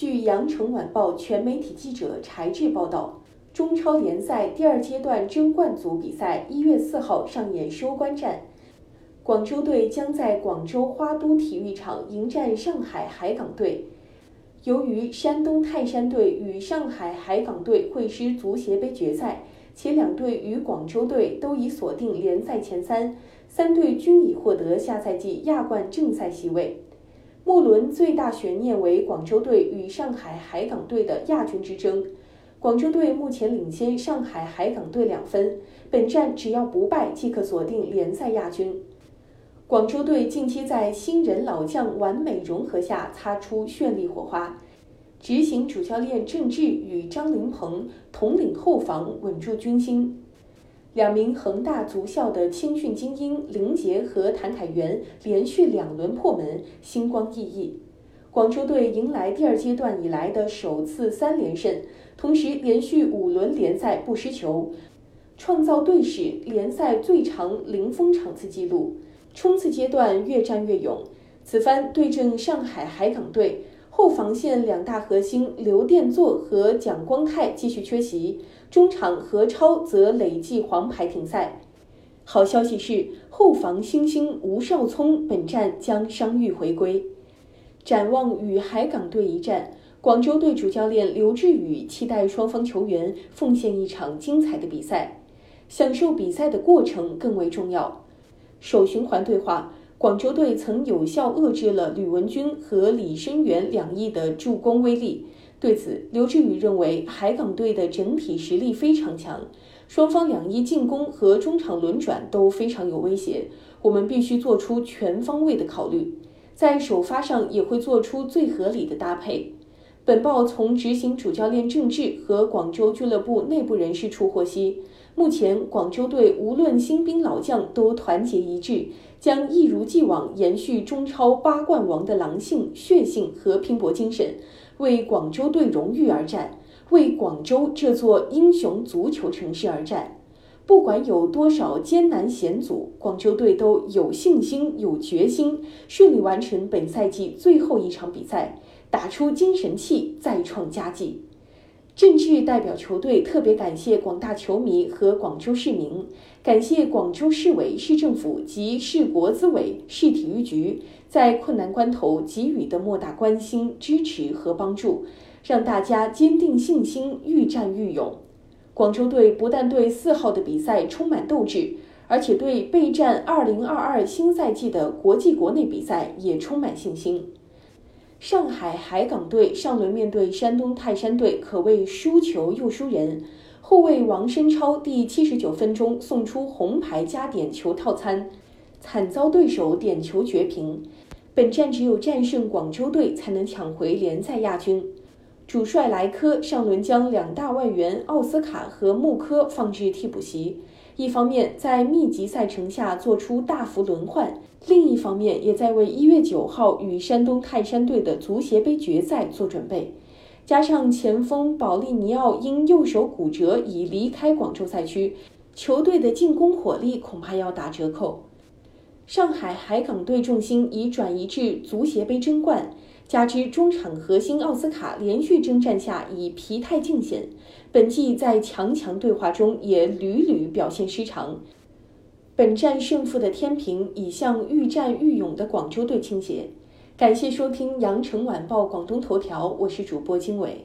据羊城晚报全媒体记者柴志报道，中超联赛第二阶段争冠组比赛一月四号上演收官战，广州队将在广州花都体育场迎战上海海港队。由于山东泰山队与上海海港队会师足协杯决赛，且两队与广州队都已锁定联赛前三，三队均已获得下赛季亚冠正赛席位。末轮最大悬念为广州队与上海海港队的亚军之争。广州队目前领先上海海港队两分，本站只要不败即可锁定联赛亚军。广州队近期在新人老将完美融合下擦出绚丽火花，执行主教练郑智与张琳芃统领后防稳住军心，两名恒大足校的青训精英林杰和谭凯元连续两轮破门，星光熠熠。广州队迎来第二阶段以来的首次三连胜，同时连续五轮联赛不失球，创造队史联赛最长零封场次纪录。冲刺阶段越战越勇，此番对阵上海海港队，后防线两大核心刘殿座和蒋光太继续缺席，中场何超则累计黄牌停赛。好消息是，后防新星吴少聪本站将伤愈回归。展望与海港队一战，广州队主教练刘志宇期待双方球员奉献一场精彩的比赛，享受比赛的过程更为重要。首循环对话，广州队曾有效遏制了吕文君和李申元两翼的助攻威力。对此，刘志宇认为海港队的整体实力非常强，双方两翼进攻和中场轮转都非常有威胁。我们必须做出全方位的考虑，在首发上也会做出最合理的搭配。本报从执行主教练郑智和广州俱乐部内部人士处获悉。目前，广州队无论新兵老将都团结一致，将一如既往延续中超八冠王的狼性、血性和拼搏精神，为广州队荣誉而战，为广州这座英雄足球城市而战。不管有多少艰难险阻，广州队都有信心、有决心，顺利完成本赛季最后一场比赛，打出精神气，再创佳绩。郑智代表球队特别感谢广大球迷和广州市民，感谢广州市委、市政府及市国资委、市体育局在困难关头给予的莫大关心、支持和帮助，让大家坚定信心，愈战愈勇。广州队不但对四号的比赛充满斗志，而且对备战2022新赛季的国际国内比赛也充满信心。上海海港队上轮面对山东泰山队，可谓输球又输人。后卫王申超第七十九分钟送出红牌加点球套餐，惨遭对手点球绝平。本站只有战胜广州队才能抢回联赛亚军。主帅莱科上轮将两大外援奥斯卡和穆科放置替补席。一方面在密集赛程下做出大幅轮换，另一方面也在为一月九号与山东泰山队的足协杯决赛做准备。加上前锋保利尼奥因右手骨折已离开广州赛区，球队的进攻火力恐怕要打折扣。上海海港队重心已转移至足协杯争冠。加之中场核心奥斯卡连续征战下已疲态尽显，本季在强强对话中也屡屡表现失常。本战胜负的天平已向愈战愈勇的广州队倾斜。感谢收听羊城晚报广东头条，我是主播经纬。